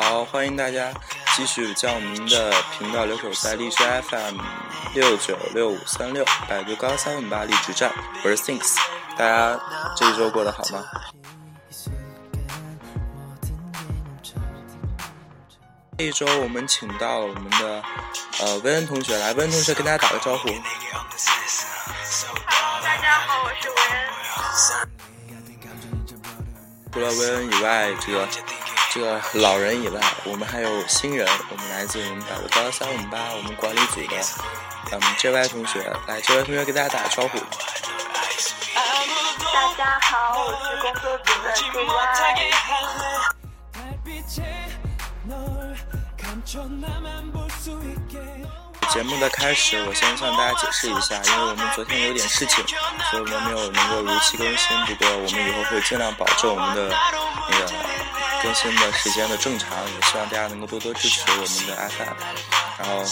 好，欢迎大家继续将我们的频道留守在荔枝 FM 六九六五三六，百度高三五八荔枝站，我是 Thinks，大家这一周过得好吗？这一周我们请到了我们的呃薇恩同学来，薇恩同学跟大家打个招呼。Hello，大家好，我是维恩。除了薇恩以外，这个这个老人以外，我们还有新人，我们来自我们百度高三五八我们管理组的嗯 JY 同学，来 JY 同学给大家打个招呼。大家好，我是工作组的 JY。节目的开始，我先向大家解释一下，因为我们昨天有点事情，所以我们没有能够如期更新。不过我们以后会尽量保证我们的那个更新的时间的正常，也希望大家能够多多支持我们的 FM，然后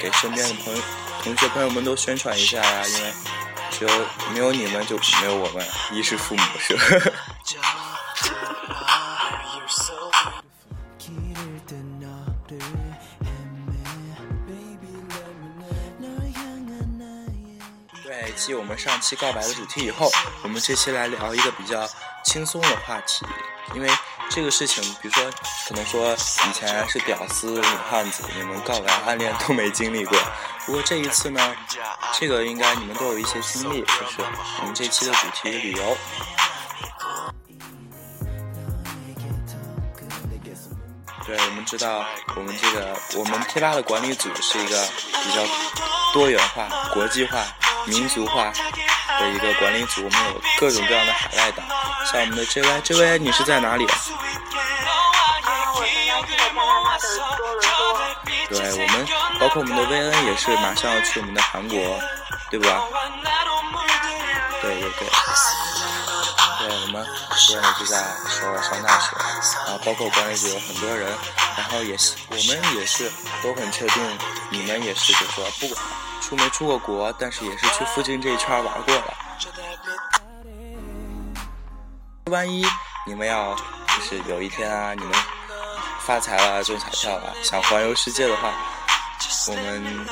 给身边的朋友、同学朋友们都宣传一下呀，因为只有没有你们就没有我们，衣食父母是吧？对，继我们上期告白的主题以后，我们这期来聊一个比较轻松的话题。因为这个事情，比如说，可能说以前是屌丝女汉子，你们告白暗恋都没经历过。不过这一次呢，这个应该你们都有一些经历，就是我们这期的主题旅游。对，我们知道，我们这个我们贴吧的管理组是一个比较多元化、国际化、民族化的一个管理组，我们有各种各样的海外党，我们的 JY，JY 你是在哪里？对我们，包括我们的薇恩也是马上要去我们的韩国，对吧？对对对，对我们很多人也是在首尔上大学，然后包括管理组有很多人，然后也是我们也是都很确定，你们也是，就是说不管出没出过国，但是也是去附近这一圈玩过了。万一你们要就是有一天啊，你们发财了、中彩票了，想环游世界的话，我们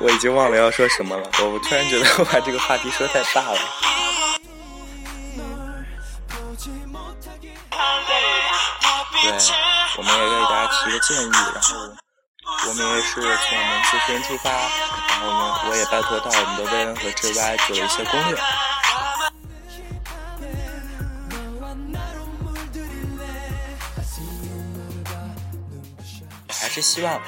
我已经忘了要说什么了。我突然觉得我把这个话题说太大了。对，我们也给大家提个建议，然后我们也是从我们自身出发，然后呢，我也拜托到我们的薇恩和 JY 做了一些攻略。是希望，呃，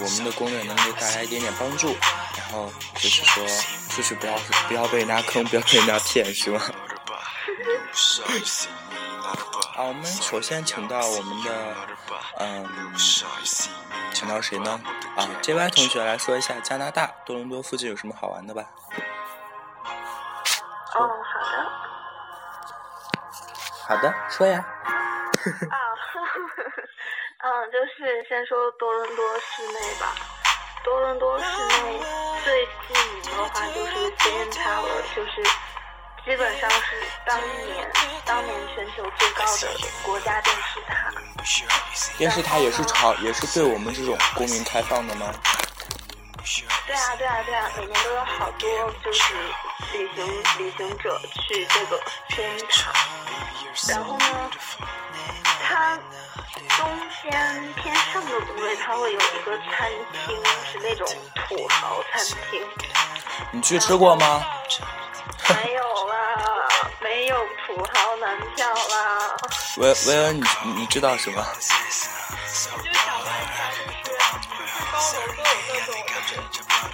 我们的攻略能给大家一点点帮助，然后就是说，出去不要不要被人家坑，不要被人家骗，是吗？啊，我们首先请到我们的，嗯，请到谁呢？啊，JY 同学来说一下加拿大多伦多附近有什么好玩的吧？哦，好的。好的，说呀。啊，嗯，就是先说多伦多市内吧。多伦多市内最著名的话就是 CN Tower，就是基本上是当年当年全球最高的国家电视塔。电视塔也是朝也是对我们这种公民开放的吗？对啊，对啊，对啊，每年都有好多就是旅行旅行者去这个天塔，然后呢，它中间偏上的部位它会有一个餐厅，是那种土豪餐厅。你去吃过吗？没有啦，没有土豪男票啦。维维恩，你你知道什么？我就想问一下，就是高楼都有那种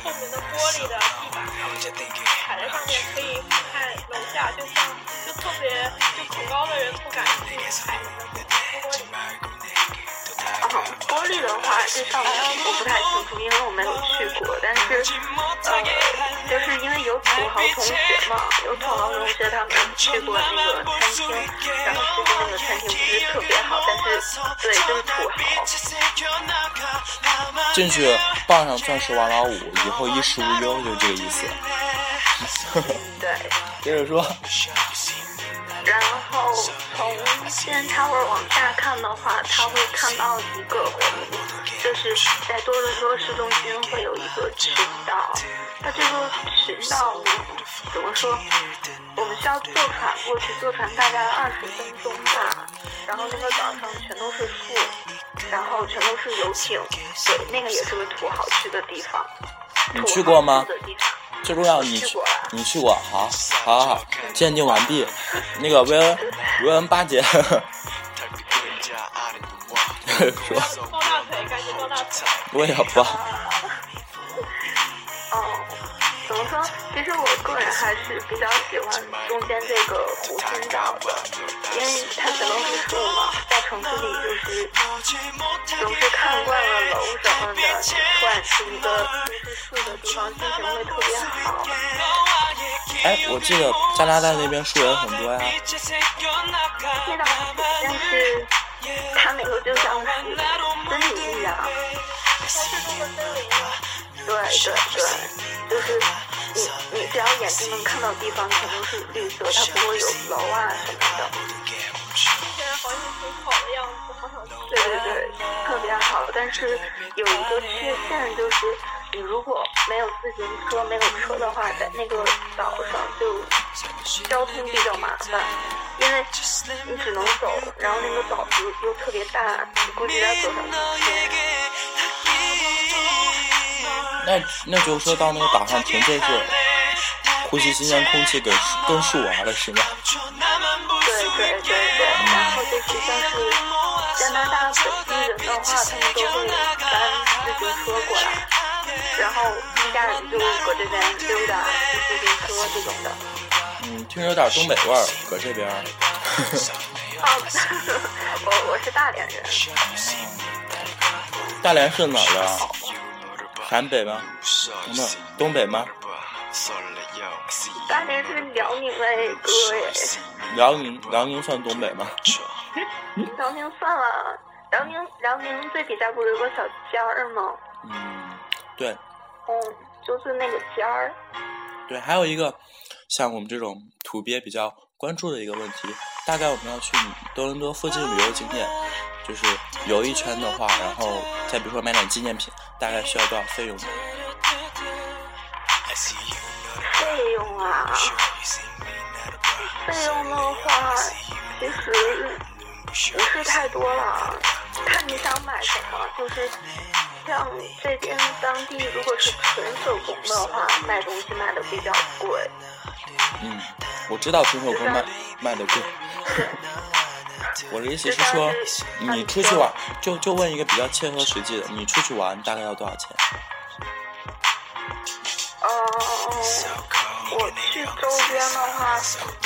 透明的玻璃的地板，踩在上面可以俯瞰楼下，就像就特别就恐高的人不敢去踩的那种。嗯，玻璃的话，这上面我不太清楚，因为我没有去过。但是，呃，就是因为有土豪同学嘛，有土豪同学他们去过那个餐厅，然后其实那个餐厅不是特别好，但是对，就是土豪。进去傍上钻石王老五，以后衣食无忧，就这个意思。对。接 着说。然后从 CN Tower 往下看的话，它会看到一个湖，就是在多伦多市中心会有一个群岛。它这个群岛，怎么说？我们需要坐船过去，坐船大概二十分钟吧。然后那个岛上全都是树，然后全都是游艇，对，那个也是个土豪去的地方。你去过吗的地方最重要，你去你去过，好，好好好，鉴定完毕。那个维恩维恩八姐 说。我也不，其实我个人还是比较喜欢中间这个湖心岛的，因为它全都是树嘛，在城市里就是总是看惯了楼什么的，突然去一个都是树的地方，心情会特别好。哎，我记得加拿大那边树也很多呀。那倒是，但是它那个就像是森林一样。对对对，就是你你只要眼睛能看到地方，全都是绿色，它不会有楼啊什么的。听起来好像挺好的样子，好想去。对对对，特别好，但是有一个缺陷就是，你如果没有自行车、没有车的话，在那个岛上就交通比较麻烦，因为你只能走，然后那个岛又又特别大，你估计要走上几天。那那就是说到那个岛上纯粹是呼吸新鲜空气，跟树跟树玩了是吗？对对对对，然后就是像是加拿大本地人的话，他们都会搬自行车过来，然后一家人就搁这边溜达、骑自行车这种的。嗯，听着有点东北味儿，搁这边儿。哦，我我是大连人，大连是哪儿的啊？陕北吗？不，东北吗？大连是辽宁哎，哥耶，辽宁，辽宁算东北吗？辽宁算了，辽宁辽宁最底下不是有个小尖儿吗？嗯，对嗯，就是那个尖儿。对，还有一个像我们这种土鳖比较关注的一个问题，大概我们要去多伦多附近旅游景点，就是游一圈的话，然后再比如说买点纪念品，大概需要多少费用呢？费用啊，费用的话，其实不是太多了，看你想买什么。就是像这边当地，如果是纯手工的话，卖东西卖的比较贵。嗯，我知道纯手工卖卖的贵。我的意思是说，你出去玩，就就问一个比较切合实际的，你出去玩大概要多少钱？嗯，我去周边的话，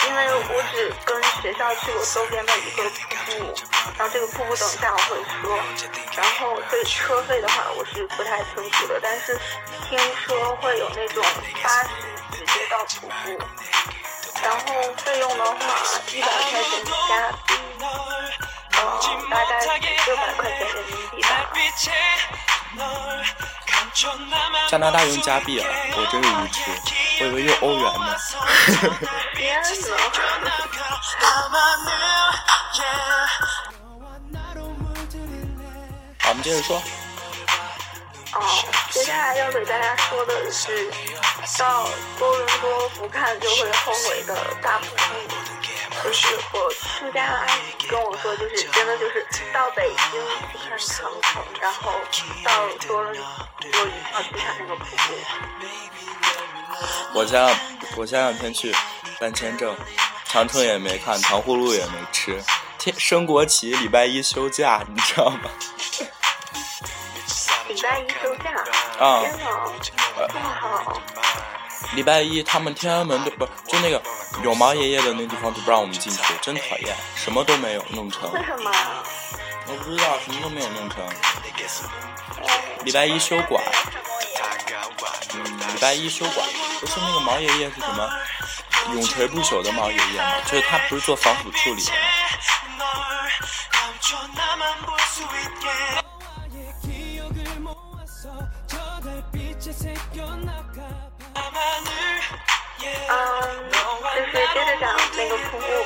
因为我只跟学校去过周边的一个瀑布，然后这个瀑布等一下我会说。然后对车费的话，我是不太清楚的，但是听说会有那种巴士直接到瀑布，然后费用的话一百块钱加币，嗯，大概六百块钱人民币吧。加拿大用加币啊，我真是无知，我以为用欧元呢。天呐！好，我们接着说。哦，接下来要给大家说的是，到多伦多不看就会后悔的大瀑布。就是我出家阿姨跟我说，就是真的就是到北京去看长城，然后到多伦多一定要去看那个瀑布。我前两我前两天去办签证，长城也没看，糖葫芦也没吃。天升国旗，礼拜一休假，你知道吗？礼拜一休假，啊天哪，这么好！礼拜一他们天安门都不就那个有毛爷爷的那地方都不让我们进去，真讨厌，什么都没有弄成。为什么啊？我不知道，什么都没有弄成。哎礼拜一休馆，嗯，礼拜一休馆，不是那个毛爷爷是什么？永垂不朽的毛爷爷吗？就是他不是做防腐处理的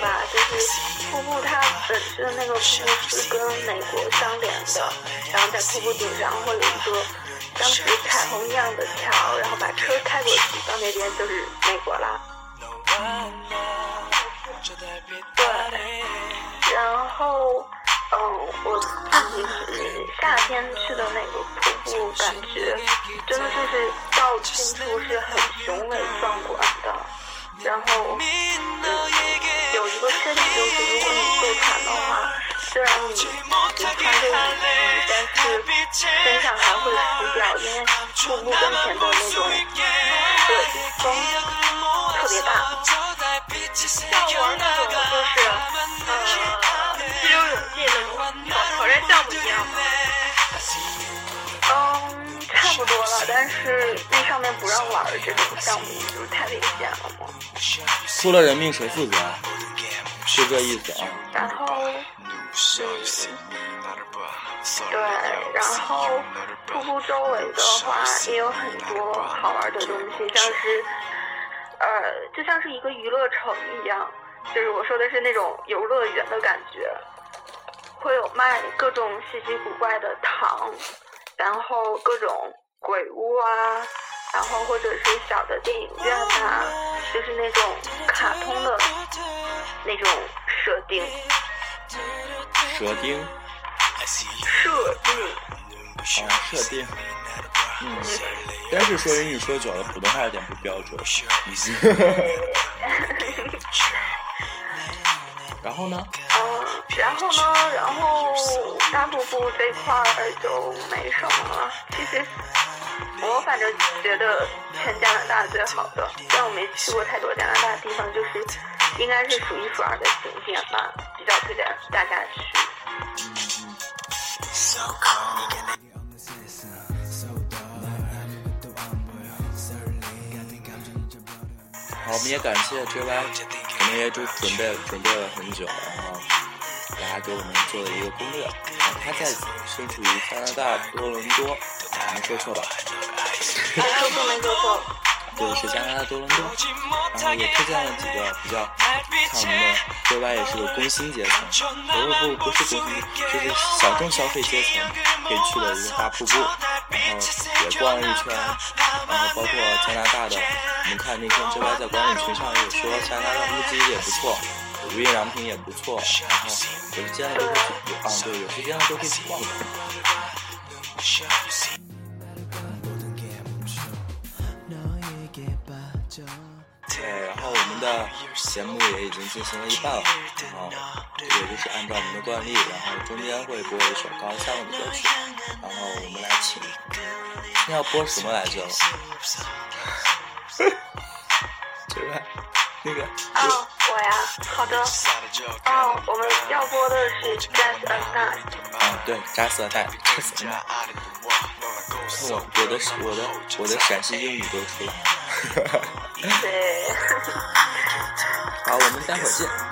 吧，就是瀑布它本身的那个瀑布是跟美国相连的，然后在瀑布顶上会有一个像是彩虹一样的桥，然后把车开过去，到那边就是美国啦。对，然后。嗯，我自己是夏天去的那个瀑布，感觉真的就是到近处是很雄伟壮观的。然后，嗯，有一个缺点就是，如果你坐船的话，虽然你只穿着雨衣，但是身上还会湿掉，因为瀑布跟前的那种对风特别大。像玩那种就是，呃。激流勇进那种挑挑战项目了，但是那上面不让玩这种项目，就是太危险了嘛。出了人命谁负责？是这意思啊。然后，对，然后瀑布周围的话也有很多好玩的东西，像是，呃，就像是一个娱乐城一样。就是我说的是那种游乐园的感觉，会有卖各种稀奇古怪的糖，然后各种鬼屋啊，然后或者是小的电影院啊，就是那种卡通的那种设定。设定。设定。啊，设定。嗯。但是说英语说久了，普通话有点不标准。然后呢？嗯，然后呢？然后大瀑布这块儿就没什么了。其实我反正觉得全加拿大最好的，虽然我没去过太多加拿大地方，就是应该是数一数二的景点吧，比较推荐大家去。好，我们也感谢 JY。我们也就准备准备了很久，然后大家给我们做了一个攻略。然后他在身处于加拿大多伦多，没说错吧？没说错，没说错。对，是加拿大多伦多。然后也推荐了几个比较，像我们的 JY 也是个工薪阶层，不不不是工薪，就是小众消费阶层可以去的一个大瀑布。然后也逛了一圈，然后包括加拿大的，我们看那天 JY 在管理群上也说加拿大木屐也不错，无印良品也不错，然后有时间了都会去，啊对，有时间了都可以去逛逛。对，然后的节目也已经进行了一半了，然后也就是按照我们的惯例，然后中间会播一首高向的歌曲，然后我们来请，要播什么来着？这个，那个。哦，我呀，好的。哦，我们要播的是 Just a Night。啊，对，Just a Night，Just a Night。我我的我的我的陕西英语都出来了。对，好，我们待会儿见。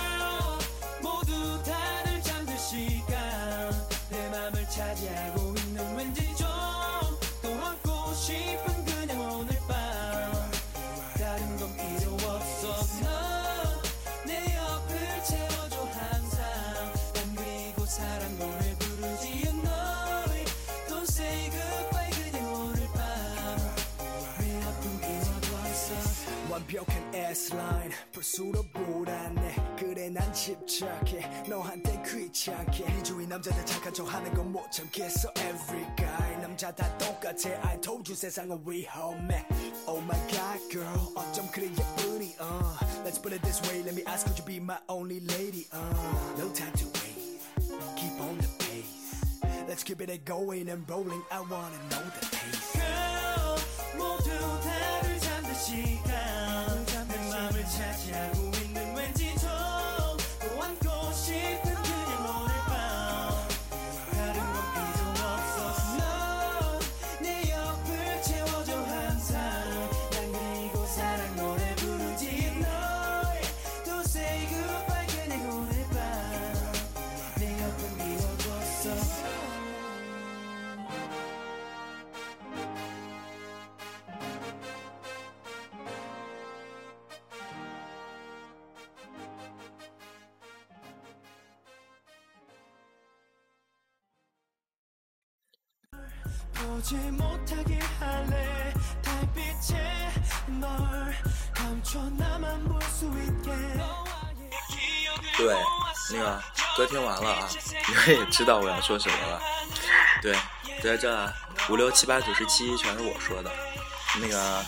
수록 불안해 그래 난 집착해 너한테 귀찮게 네 주위 남자들 착한 척 하는 건 못 참겠어 Every guy 남자 다 똑같아 I told you 세상은 위험해 Oh my god girl 어쩜 그래 예쁘니 uh. Let's put it this way Let me ask could you be my only lady uh. No time to wait Keep on the pace Let's keep it going and rolling I wanna know the pace Girl 모두 다들 잠든 시 보지 못하게 할래 달빛에 널 감춰 나만 볼 수 있게 对，那个歌听完了啊，你们也知道我要说什么了。对，在这五六七八九十七全是我说的。那个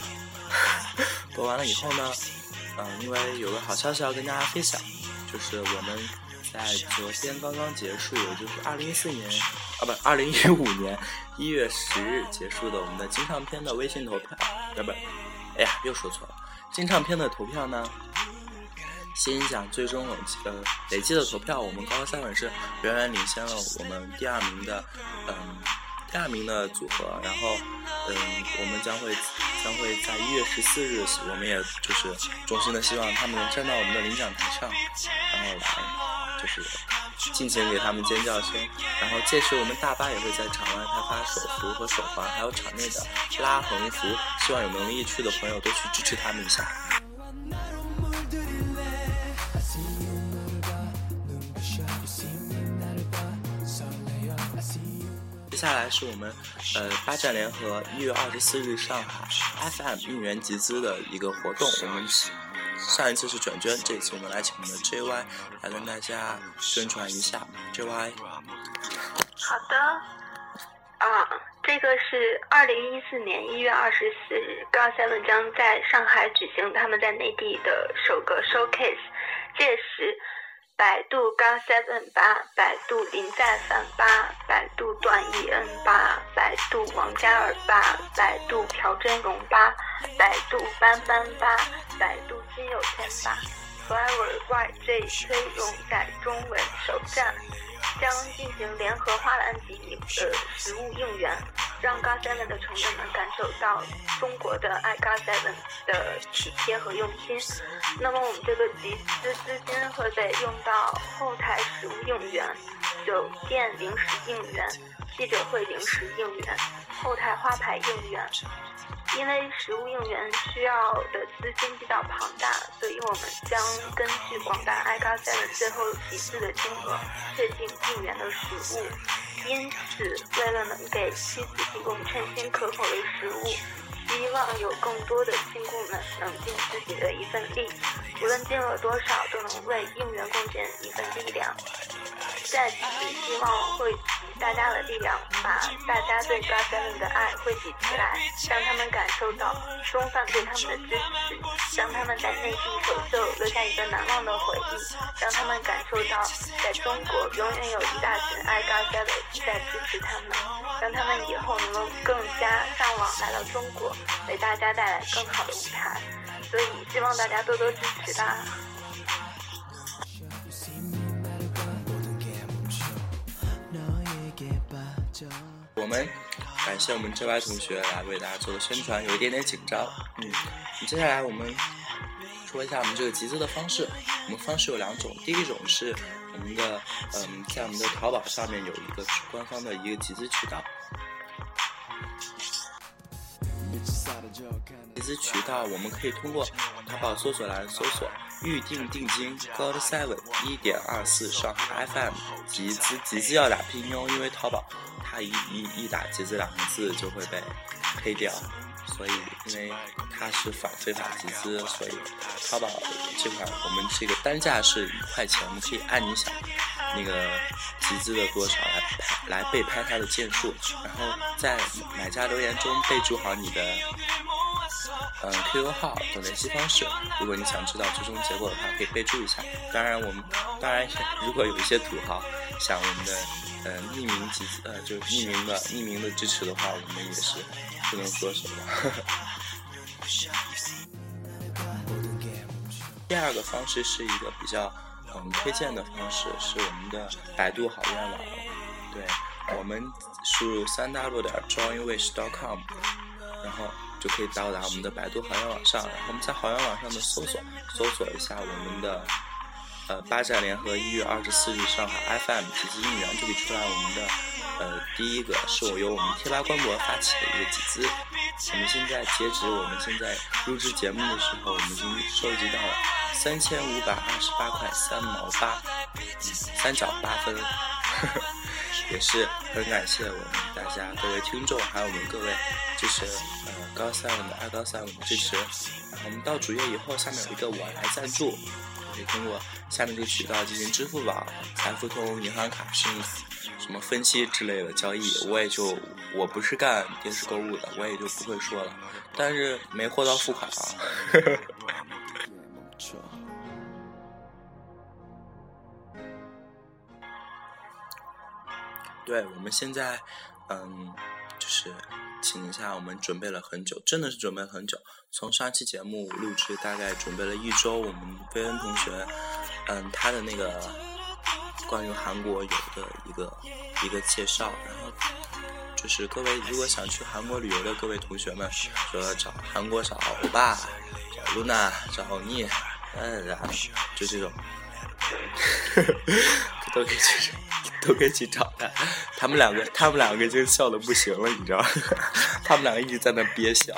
播完了以后呢，嗯、因为有个好消息要跟大家分享，就是我们在昨天刚刚结束，也就是二零一四年 啊，不，二零一五年一月十日结束的我们的金唱片的微信投票，啊不，哎呀，又说错了，金唱片的投票呢。新音奖最终累计呃累计的投票，我们高三本是远远领先了我们第二名的嗯第二名的组合，然后嗯我们将会将会在一月十四日，我们也就是衷心的希望他们能站到我们的领奖台上，然后来就是尽情给他们尖叫声。然后届时我们大巴也会在场外派发手幅和手环，还有场内的拉横幅，希望有能力去的朋友都去支持他们一下。接下来是我们，呃，八站联合一月二十四日上海 FM 应援集资的一个活动，我们上一次是转捐，这次我们来请我们的 JY 来跟大家宣传一下 JY。好的，啊，这个是二零一四年一月二十四日，高 seven 将在上海举行他们在内地的首个 showcase，届时。百度高 seven 八，百度林在凡八，百度段奕恩八，百度王嘉尔八，百度朴真荣八，百度斑斑八，百度金有天八，Forever YJ 崔荣在中文首站。将进行联合花篮级呃食物应援，让 God Seven 的成员们感受到中国的爱 God Seven 的体贴和用心。那么我们这个集资资金会被用到后台食物应援、酒店临时应援、记者会临时应援、后台花牌应援。因为实物应援需要的资金比较庞大，所以我们将根据广大爱咖赛的最后集资的金额，确定应援的实物。因此，为了能给妻子提供称心可口的食物，希望有更多的亲故们能尽自己的一份力，无论金额多少，都能为应援贡献一份力量。在此，希望会大家的力量，把大家对 God Seven 的爱汇集起来，让他们感受到中饭对他们的支持，让他们在内地首秀留下一个难忘的回忆，让他们感受到在中国永远有一大群爱 God Seven 在支持他们，让他们以后能够更加上网来到中国，为大家带来更好的舞台。所以，希望大家多多支持吧。们感谢我们 JY 同学来为大家做的宣传，有一点点紧张。嗯，接下来我们说一下我们这个集资的方式。我们方式有两种，第一种是我们的嗯，在我们的淘宝上面有一个官方的一个集资渠道。Bitches out of 集资渠道我们可以通过淘宝搜索栏搜索“预定定金 God Seven 一点二四上海 FM 集资”，集资要打拼音哦，因为淘宝它一一一打集资两个字就会被黑掉，所以因为它是反非法集资，所以淘宝这块我们这个单价是一块钱，我们可以按你想那个集资的多少来拍来被拍他的件数，然后在买家留言中备注好你的。嗯，QQ 号等联系方式。如果你想知道最终结果的话，可以备注一下。当然，我们当然如果有一些土豪想我们的呃匿名集资呃就是匿名的匿名的支持的话，我们也是不能说什么。第二个方式是一个比较嗯推荐的方式，是我们的百度好愿网。对，我们输入三 w 点 joinwish.com，然后。就可以到达我们的百度好愿网上，然后我们在好愿网上的搜索，搜索一下我们的呃八站联合一月二十四日上海 FM 集资应援，就可以出来我们的呃第一个是我由我们贴吧官博发起的一个集资。我们现在截止我们现在录制节目的时候，我们已经收集到了三千五百二十八块三毛八，三角八分。呵 呵也是很感谢我们大家各位听众，还有我们各位支持呃高三我们二高三我们支持。我们到主页以后，下面有一个我来赞助，可以通过下面这个渠道进行支付宝、财付通、银行卡什么什么分期之类的交易。我也就我不是干电视购物的，我也就不会说了。但是没货到付款啊。对，我们现在，嗯，就是请一下，我们准备了很久，真的是准备了很久。从上期节目录制大概准备了一周，我们菲恩同学，嗯，他的那个关于韩国游的一个一个介绍，然后就是各位如果想去韩国旅游的各位同学们，说找韩国找欧巴，找露娜，找欧尼，嗯，然后就这种，都可以去。都可以去找他，他们两个，他们两个已经笑的不行了，你知道？他们两个一直在那憋笑。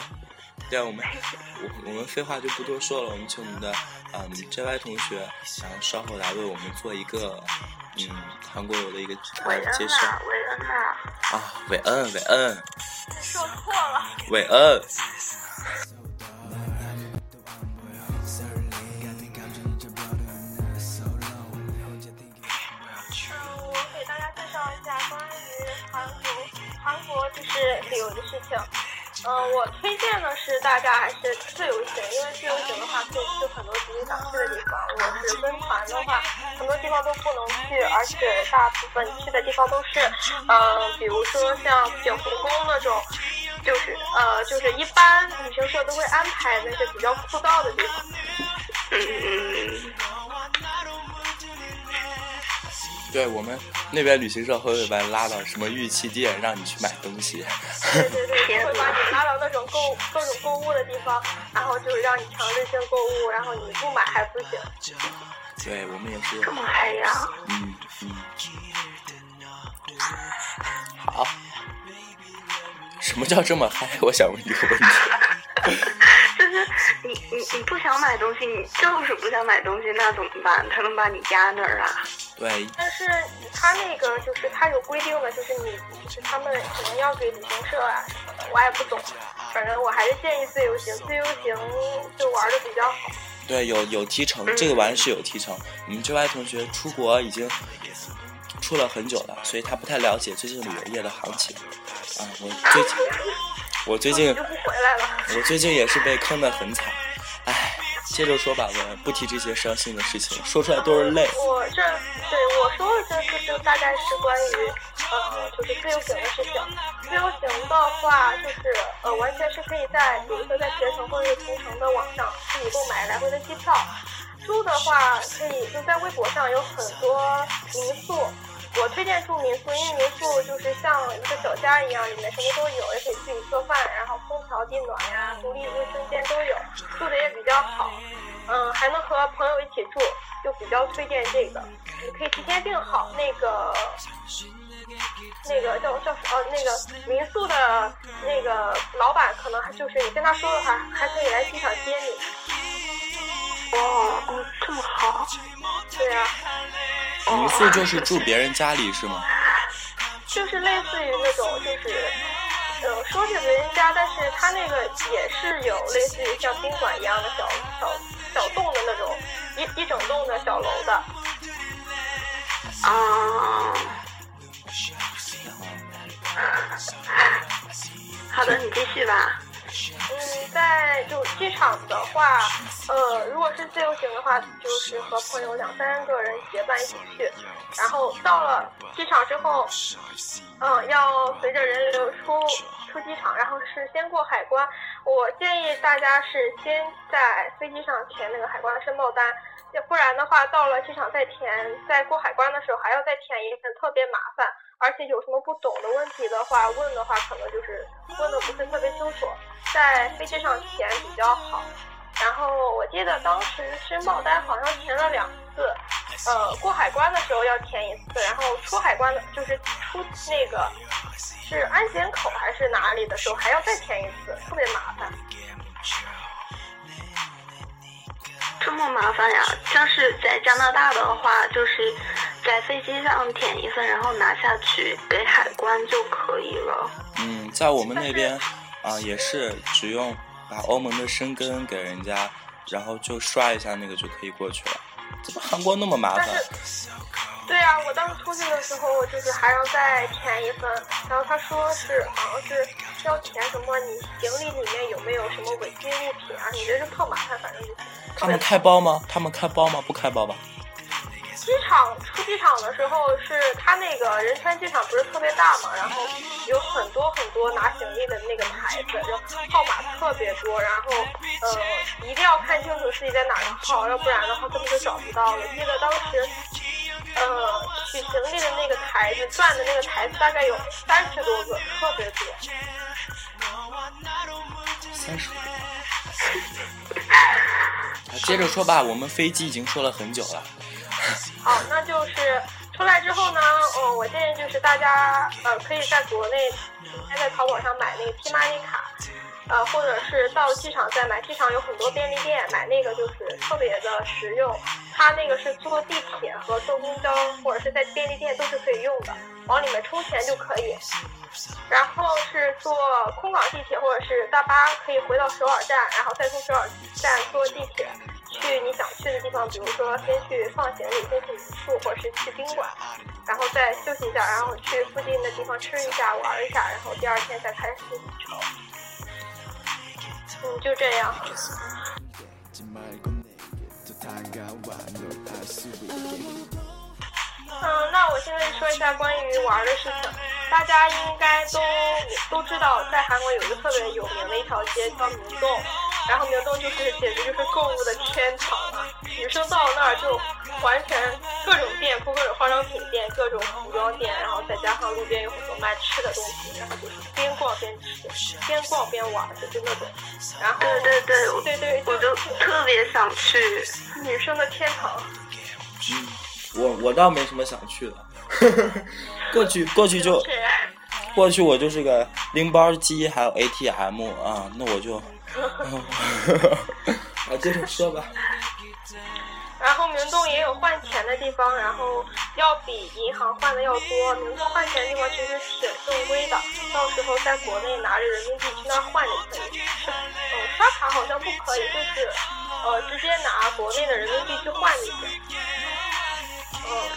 对，我们，我我们废话就不多说了，我们请我们的嗯 JY 同学，然后稍后来为我们做一个嗯韩国游的一个介绍。韦恩呐，啊，韦恩，韦恩。说错了。韦恩。就是旅游的事情，嗯，我推荐的是大家还是自由行，因为自由行的话可以去很多值得想去的地方。我是跟团的话，很多地方都不能去，而且大部分去的地方都是，嗯，比如说像景洪宫那种，就是呃，就是一般旅行社都会安排那些比较枯燥的地方。嗯嗯。对我们那边旅行社会把你拉到什么玉器店，让你去买东西。对对对，会把你拉到那种购各种购物的地方，然后就让你强制性购物，然后你不买还不行。对我们也是。这么嗨呀！嗯嗯。好。什么叫这么嗨？我想问一个问题。就是你你你不想买东西，你就是不想买东西，那怎么办？他能把你压那儿啊？对。但是他那个就是他有规定的，就是你就是他们可能要给旅行社啊什么的，我也不懂。反正我还是建议自由行，自由行就玩的比较好。对，有有提成，这个玩意是有提成。我们 JY 同学出国已经出了很久了，所以他不太了解最近旅游业的行情。啊，我最近。我最近，我最近也是被坑的很惨，唉，接着说吧，我不提这些伤心的事情，说出来都是泪。我这对我说的这次就大概是关于呃，就是自由行的事情。自由行的话，就是呃，完全是可以在，比如说在携程或者是同城的网上自己购买来回的机票。住的话，可以就在微博上有很多民宿。我推荐住民宿，因为民宿就是像一个小家一样，里面什么都有，也可以自己做饭，然后空调、地暖呀、独立卫生间都有，住的也比较好。嗯，还能和朋友一起住，就比较推荐这个。你可以提前订好那个那个叫叫呃那个民宿的那个老板，可能还就是你跟他说的话，还可以来机场接你。哦哦，这么好。对呀、民宿就是住别人家里是吗？就是类似于那种就是。呃，说是别人家，但是他那个也是有类似于像宾馆一样的小小小栋的那种一一整栋的小楼的。啊。好的，你继续吧。嗯，在就机场的话，呃，如果是自由行的话，就是和朋友两三个人结伴一起去，然后到了机场之后，嗯、要随着人流出出机场，然后是先过海关。我建议大家是先在飞机上填那个海关申报单，要不然的话，到了机场再填，在过海关的时候还要再填一份，特别麻烦。而且有什么不懂的问题的话，问的话可能就是问的不是特别清楚，在飞机上填比较好。然后我记得当时申报单好像填了两次，呃，过海关的时候要填一次，然后出海关的，就是出那个是安检口还是哪里的时候还要再填一次，特别麻烦。这么麻烦呀？像是在加拿大的话，就是在飞机上填一份，然后拿下去给海关就可以了。嗯，在我们那边啊、也是只用把欧盟的申根给人家，然后就刷一下那个就可以过去了。怎么韩国那么麻烦？是，对啊，我当时出去的时候就是还要再填一份，然后他说是好像是要填什么，你行李里面有没有什么违禁物品啊？你这是特麻烦，反正就是。他们开包吗？他们开包吗？不开包吧？机场出机场的时候是他那个仁川机场不是特别大嘛，然后有很多很多拿行李的那个牌子，然后号码特别多，然后呃一定要看清楚自己在哪个号，要不然的话根本就找不到了。记得当时呃取行李的那个台子转的那个台子大概有三十多个，特别多。三十。接着说吧，我们飞机已经说了很久了。好，那就是出来之后呢，嗯，我建议就是大家呃可以在国内直接在淘宝上买那个 T Money 卡，呃，或者是到机场再买。机场有很多便利店，买那个就是特别的实用。它那个是坐地铁和坐公交或者是在便利店都是可以用的，往里面充钱就可以。然后是坐空港地铁或者是大巴，可以回到首尔站，然后再从首尔站坐地铁去你想去的地方，比如说先去放行李，先去民宿，或者是去宾馆，然后再休息一下，然后去附近的地方吃一下、玩一下，然后第二天再开始启程。嗯，就这样。嗯，那我现在说一下关于玩的事情。大家应该都都知道，在韩国有一个特别有名的一条街叫明洞，然后明洞就是简直就是购物的天堂啊！女生到那儿就完全各种店铺、各种化妆品店、各种服装店，然后再加上路边有很多卖吃的东西，然后就是边逛边吃，边逛边玩，就是那种。然后对对对，我对对，我就特别想去。女生的天堂。我我倒没什么想去的，过去过去就过去我就是个拎包机，还有 ATM 啊，那我就，啊，接着说吧。然后明洞也有换钱的地方，然后要比银行换的要多。明洞换钱的地方其实挺正规的，到时候在国内拿着人民币去那换就可以。嗯，刷卡好像不可以，就是呃直接拿国内的人民币去换就行。嗯，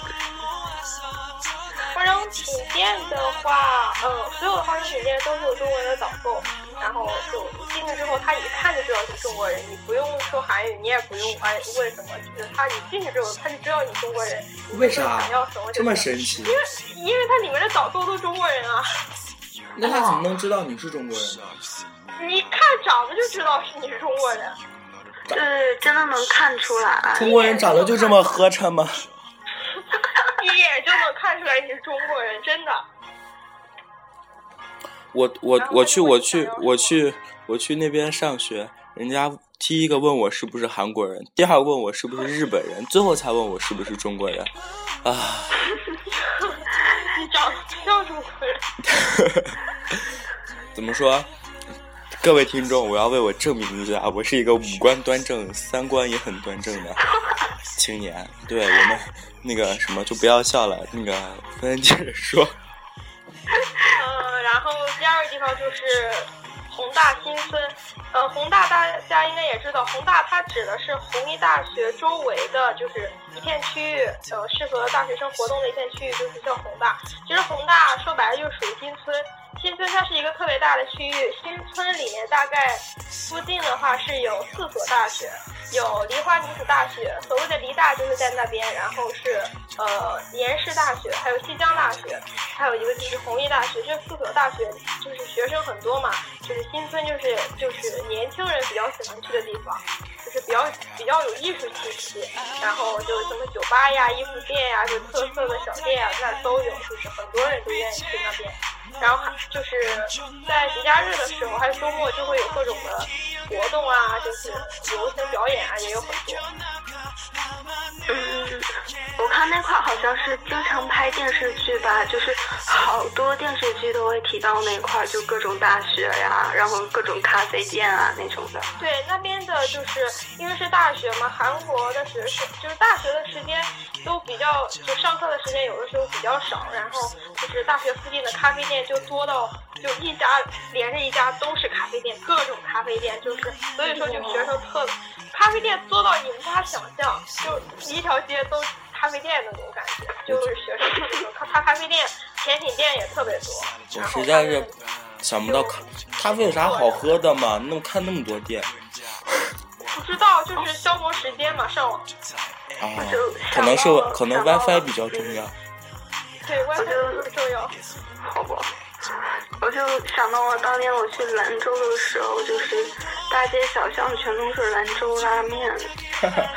化妆品店的话，嗯，所有的化妆品店都是有中文的导购，然后就进去之后，他一看就知道你是中国人，你不用说韩语，你也不用哎问什么，就是他你进去之后，他就知道你中国人，为啥想要什么这么神奇？因为因为它里面的导购都中国人啊，那他怎么能知道你是中国人呢？你一看长得就知道是你是中国人。对，真的能看出来。中国人长得就这么合碜吗？一眼就能看出来你是中国人，真的。我我我去我去我去我去那边上学，人家第一个问我是不是韩国人，第二个问我是不是日本人，最后才问我是不是中国人，啊，你长得不像中国人。怎么说？各位听众，我要为我证明一下，我是一个五官端正、三观也很端正的青年。对我们那个什么，就不要笑了。那个芬芬接着说。然后第二个地方就是宏大新村。呃，宏大大家应该也知道，宏大它指的是弘一大学周围的就是一片区域，呃，适合大学生活动的一片区域，就是叫宏大。其实宏大说白了就是属于新村。新村它是一个特别大的区域，新村里面大概附近的话是有四所大学，有梨花女子大学，所谓的梨大就是在那边，然后是呃延世大学，还有西江大学，还有一个就是弘毅大学，这四所大学就是学生很多嘛，就是新村就是就是年轻人比较喜欢去的地方，就是比较比较有艺术气息，然后就什么酒吧呀、衣服店呀，就特色的小店啊，那都有，就是很多人都愿意去那边。然后还就是在节假日的时候，还有周末就会有各种的活动啊，就是游行表演啊，也有很多。嗯，我看那块好像是经常拍电视剧吧，就是好多电视剧都会提到那块，就各种大学呀，然后各种咖啡店啊那种的。对，那边的就是因为是大学嘛，韩国的学生就是大学的时间都比较，就上课的时间有的时候比较少，然后就是大学附近的咖啡店就多到就一家连着一家都是咖啡店，各种咖啡店，就是所以说就学生特咖啡店多到你无法想象，就一条街都咖啡店那种感觉，就是学生特别多，咖咖咖啡店、甜品店也特别多。我实在是想不到咖咖啡有啥好喝的嘛？那么看那么多店不知道，就是消磨时间嘛，上网。啊就，可能是可能 WiFi 比较重要。对，WiFi 特别重要。好吧，我就想到我当年我去兰州的时候，就是大街小巷全都是兰州拉面。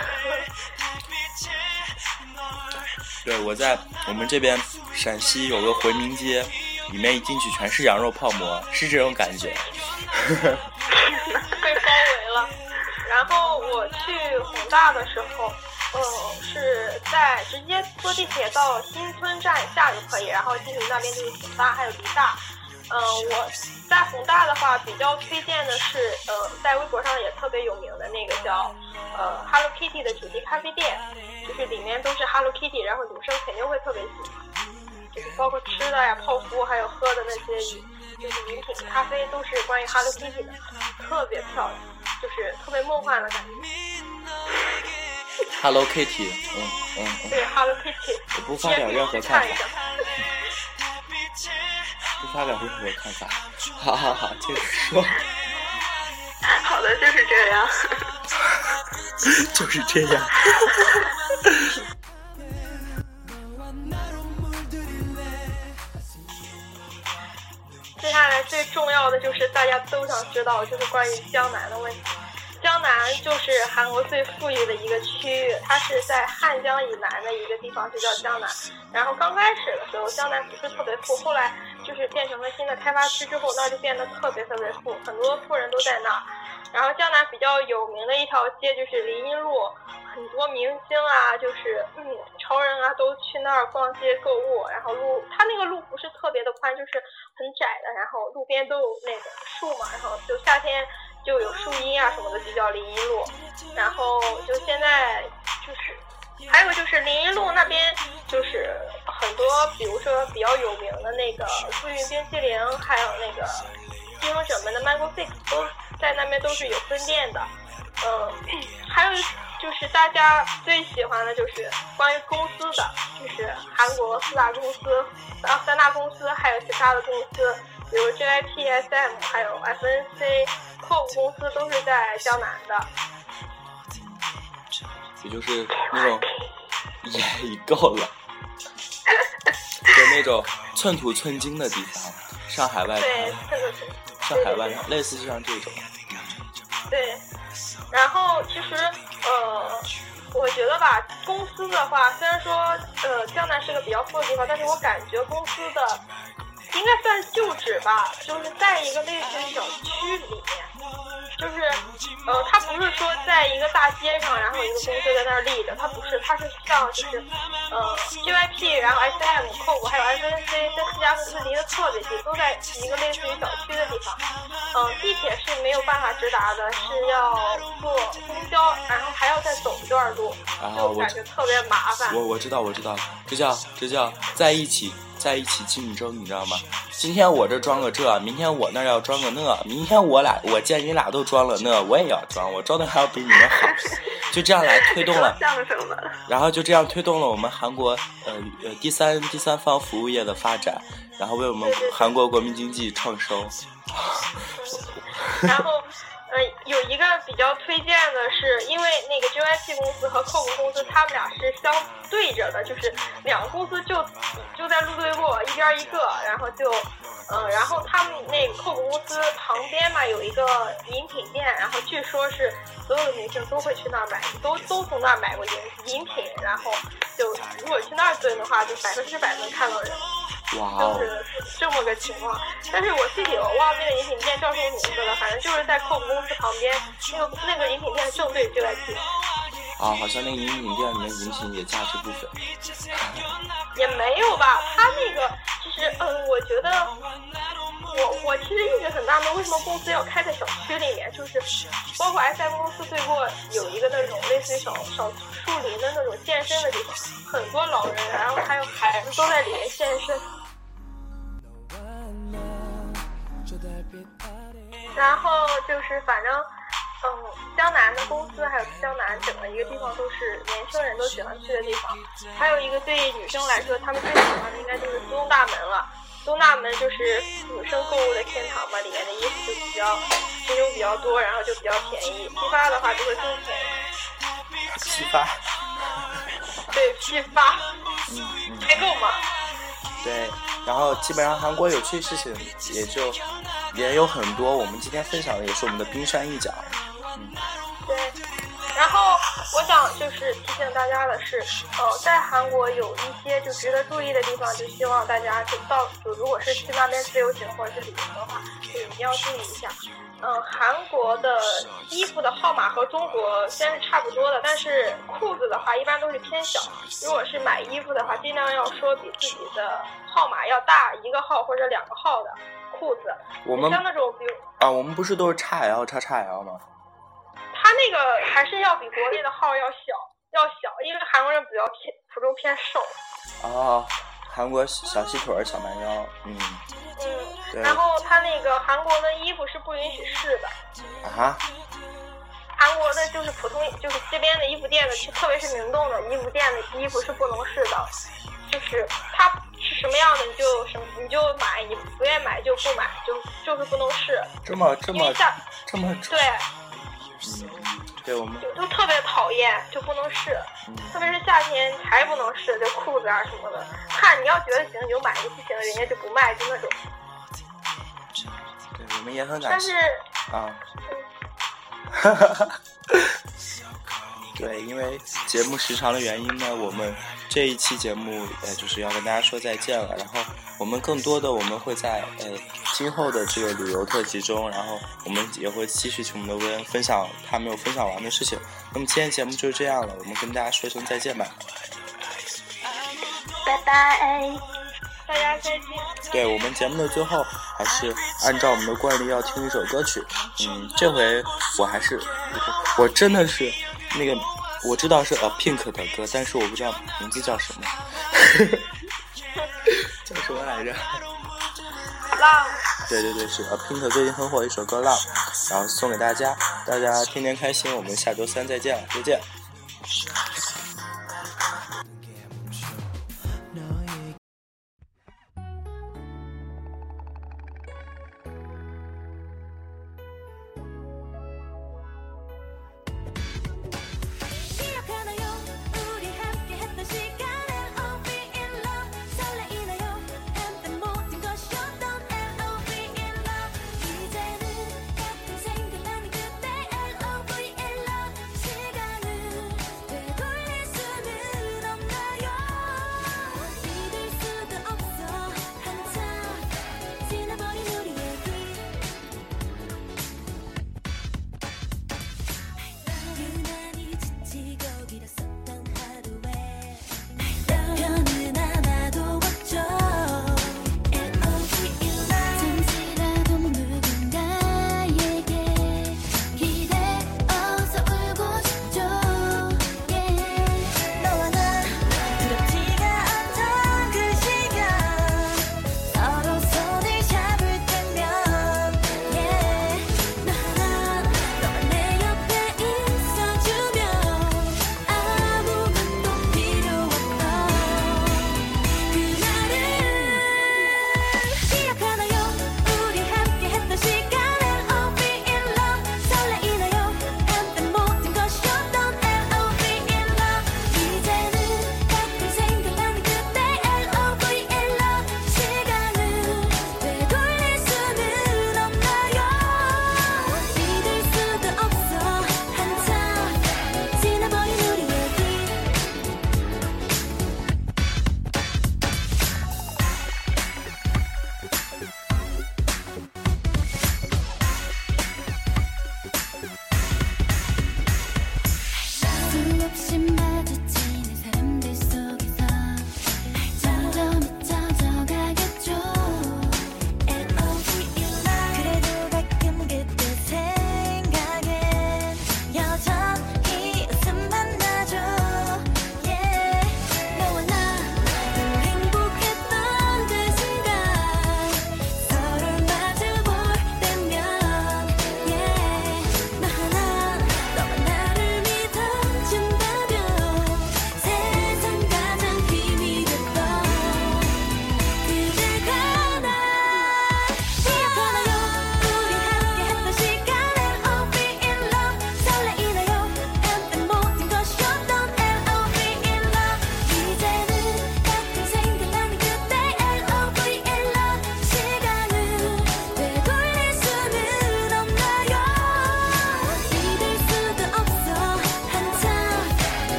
对，我在我们这边陕西有个回民街，里面一进去全是羊肉泡馍，是这种感觉。被包围了。然后我去宏大的时候，呃，是在直接坐地铁到新村站下就可以，然后进去那边就是宏大还有梨大。嗯、我在宏大的话比较推荐的是，呃，在微博上也特别有名的那个叫呃 Hello Kitty 的主题咖啡店，就是里面都是 Hello Kitty，然后女生肯定会特别喜欢。就是包括吃的呀、泡芙，还有喝的那些饮，就是饮品、咖啡，都是关于 Hello Kitty 的，特别漂亮，就是特别梦幻的感觉。Hello Kitty，嗯嗯嗯，对 Hello Kitty，我不发表任何看法。不发表任何看法。好好好，接着说，好的，就是这样。就是这样。接下来最重要的就是大家都想知道，就是关于江南的问题。江南就是韩国最富裕的一个区域，它是在汉江以南的一个地方，就叫江南。然后刚开始的时候，江南不是特别富，后来就是变成了新的开发区之后，那就变得特别特别富，很多富人都在那儿。然后江南比较有名的一条街就是林荫路，很多明星啊，就是嗯潮人啊都去那儿逛街购物。然后路它那个路不是特别的宽，就是很窄的，然后路边都有那个树嘛，然后就夏天就有树荫啊什么的，就叫林荫路。然后就现在就是还有就是林荫路那边就是很多，比如说比较有名的那个富运冰淇淋，还有那个金融者们的 Mango Fix 都在那边都是有分店的。嗯，还有就是大家最喜欢的就是关于公司的，就是韩国四大公司，啊三大公司，还有其他的公司，比如 JYP、SM，还有 FNC、COVE 公司都是在江南的。也就是那种也已够了，就那种寸土寸金的地方，上海外对滩。上海外滩，类似就像这种。对，然后其实呃，我觉得吧，公司的话，虽然说呃江南是个比较富的地方，但是我感觉公司的应该算旧址吧，就是在一个类似于小区里面，就是，呃，它不是说在一个大街上，然后有一个公司在那儿立着，它不是，它是像就是，呃，JYP，然后 SM、COCO 还有 FNC 这四家公司离得特别近，都在一个类似于小区的地方。嗯、地铁是没有办法直达的，是要坐公交，然后还要再走一段路，啊就我感觉特别麻烦。我我知道我知道，这叫这叫在一起在一起竞争，你知道吗？今天我这装个这，明天我那要装个那，明天我俩我见你俩都装了那，我也要装，我装的还要比你们好，就这样来推动了。然后就这样推动了我们韩国呃呃第三第三方服务业的发展，然后为我们韩国国民经济创收。然后，呃，有一个比较推荐的是，因为那个 JYP 公司和 COCO 公司，他们俩是相对着的，就是两个公司就就在路对过，一边一个，然后就，呃，然后他们那个 COCO 公司旁边嘛有一个饮品店，然后据说是所有的明星都会去那儿买，都都从那儿买过饮饮品，然后就如果去那儿蹲的话，就百分之百能看到人。哇就哦！是这么个情况。但是我具体我忘了那个饮品店叫什么名字了，反正就是在 COCO 公司旁边，那个那个饮品店正对 JYP，啊，好像那个饮品店里面饮品也价值不菲。也没有吧？他那个其实，嗯，我觉得。我我其实一直很纳闷，为什么公司要开在小区里面？就是包括 SM 公司对过有一个那种类似于小小树林的那种健身的地方，很多老人，然后还有孩子都在里面健身。然后就是反正，嗯，江南的公司还有江南整个一个地方都是年轻人都喜欢去的地方。还有一个对女生来说，她们最喜欢的应该就是东大门了。东大门就是女生购物的天堂嘛，里面的衣服就比较品种比较多，然后就比较便宜。批发的话就会更便宜。批发。对，批发嗯购嘛。对，然后基本上韩国有趣事情也就也有很多，我们今天分享的也是我们的冰山一角。对，然后我想就是提醒大家的是，呃，在韩国有一些就值得注意的地方，就希望大家就到就如果是去那边自由行或者是旅行的话，就一定要注意一下。嗯、韩国的衣服的号码和中国虽然是差不多的，但是裤子的话一般都是偏小。如果是买衣服的话，尽量要说比自己的号码要大一个号或者两个号的裤子。我们像那种比如啊，我们不是都是 XL、叉 XL 吗？它那个还是要比国内的号要小，要小，因为韩国人比较偏普通偏瘦。哦，韩国小细腿、小蛮腰，嗯，嗯，然后它那个韩国的衣服是不允许试的，啊，韩国的就是普通，就是这边的衣服店的，特别是明洞的衣服店的衣服是不能试的，就是它是什么样的你就什么你就买，你不愿意买就不买，就就是不能试，这么这么这么对嗯，对我们就就特别讨厌，就不能试。嗯特别是夏天还不能试，就裤子啊什么的。看你要觉得行你就买，你不行人家就不卖，就那种。对我们也很感谢但是，啊。对，因为节目时长的原因呢，我们这一期节目呃就是要跟大家说再见了。然后我们更多的我们会在呃今后的这个旅游特辑中，然后我们也会继续请我们的薇恩分享他没有分享完的事情。那么今天节目就是这样了，我们跟大家说声再见吧。拜拜。大家再见。对我们节目的最后，还是按照我们的惯例要听一首歌曲。嗯，这回我还是，我真的是那个我知道是 A Pink 的歌，但是我不知道名字叫什么，叫什么来着？浪。对对对，是 A Pink 最近很火的一首歌《浪》，然后送给大家，大家天天开心。我们下周三再见了，再见。